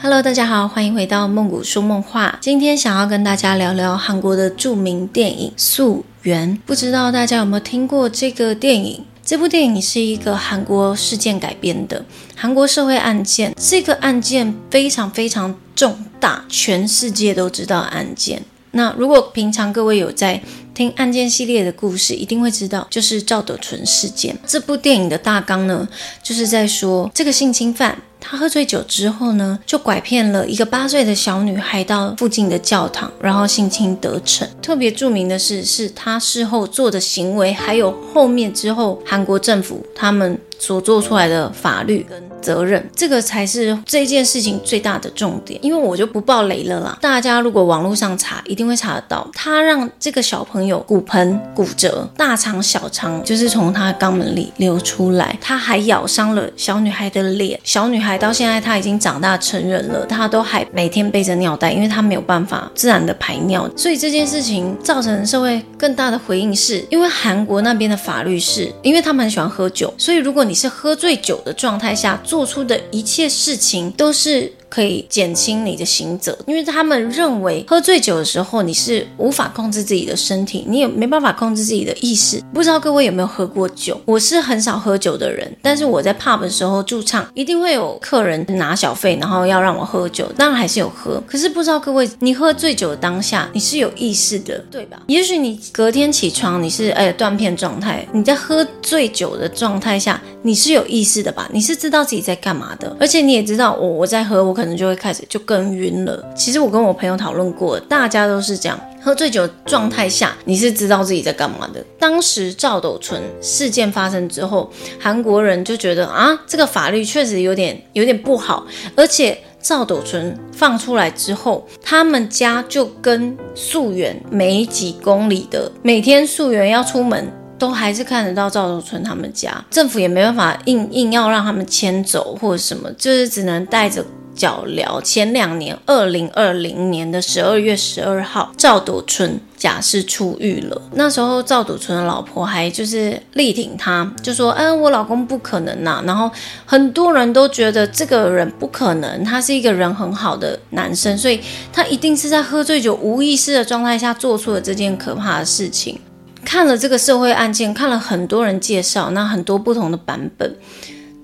Hello，大家好，欢迎回到梦谷说梦话。今天想要跟大家聊聊韩国的著名电影《素媛》，不知道大家有没有听过这个电影？这部电影是一个韩国事件改编的韩国社会案件，这个案件非常非常重大，全世界都知道案件。那如果平常各位有在听案件系列的故事，一定会知道，就是赵德纯事件。这部电影的大纲呢，就是在说这个性侵犯。他喝醉酒之后呢，就拐骗了一个八岁的小女孩到附近的教堂，然后性侵得逞。特别著名的是，是他事后做的行为，还有后面之后韩国政府他们所做出来的法律跟责任，这个才是这件事情最大的重点。因为我就不爆雷了啦，大家如果网络上查，一定会查得到。他让这个小朋友骨盆骨折，大肠小肠就是从他肛门里流出来，他还咬伤了小女孩的脸，小女孩。到现在她已经长大成人了，她都还每天背着尿袋，因为她没有办法自然的排尿，所以这件事情造成社会更大的回应是，因为韩国那边的法律是，因为他们很喜欢喝酒，所以如果你你是喝醉酒的状态下做出的一切事情都是。可以减轻你的刑责，因为他们认为喝醉酒的时候你是无法控制自己的身体，你也没办法控制自己的意识。不知道各位有没有喝过酒？我是很少喝酒的人，但是我在 pub 的时候驻唱，一定会有客人拿小费，然后要让我喝酒，当然还是有喝。可是不知道各位，你喝醉酒的当下，你是有意识的，对吧？也许你隔天起床，你是哎断片状态，你在喝醉酒的状态下，你是有意识的吧？你是知道自己在干嘛的，而且你也知道我我在喝我。可能就会开始就更晕了。其实我跟我朋友讨论过，大家都是这样，喝醉酒状态下，你是知道自己在干嘛的。当时赵斗淳事件发生之后，韩国人就觉得啊，这个法律确实有点有点不好。而且赵斗淳放出来之后，他们家就跟溯源没几公里的，每天溯源要出门。都还是看得到赵斗淳他们家，政府也没办法硬硬要让他们迁走或者什么，就是只能带着。脚镣前两年，二零二零年的十二月十二号，赵斗春假释出狱了。那时候赵斗春的老婆还就是力挺他，就说：“嗯，我老公不可能呐。”然后很多人都觉得这个人不可能，他是一个人很好的男生，所以他一定是在喝醉酒、无意识的状态下做出了这件可怕的事情。看了这个社会案件，看了很多人介绍，那很多不同的版本。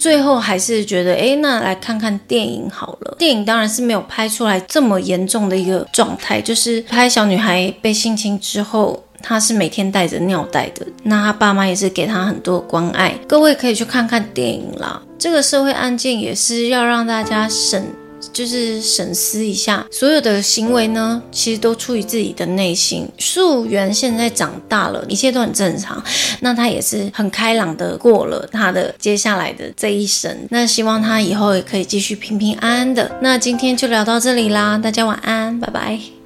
最后还是觉得，哎，那来看看电影好了。电影当然是没有拍出来这么严重的一个状态，就是拍小女孩被性侵之后，她是每天带着尿袋的，那她爸妈也是给她很多关爱。各位可以去看看电影啦，这个社会案件也是要让大家省。就是审思一下，所有的行为呢，其实都出于自己的内心。素媛现在长大了，一切都很正常，那她也是很开朗的过了她的接下来的这一生。那希望她以后也可以继续平平安安的。那今天就聊到这里啦，大家晚安，拜拜。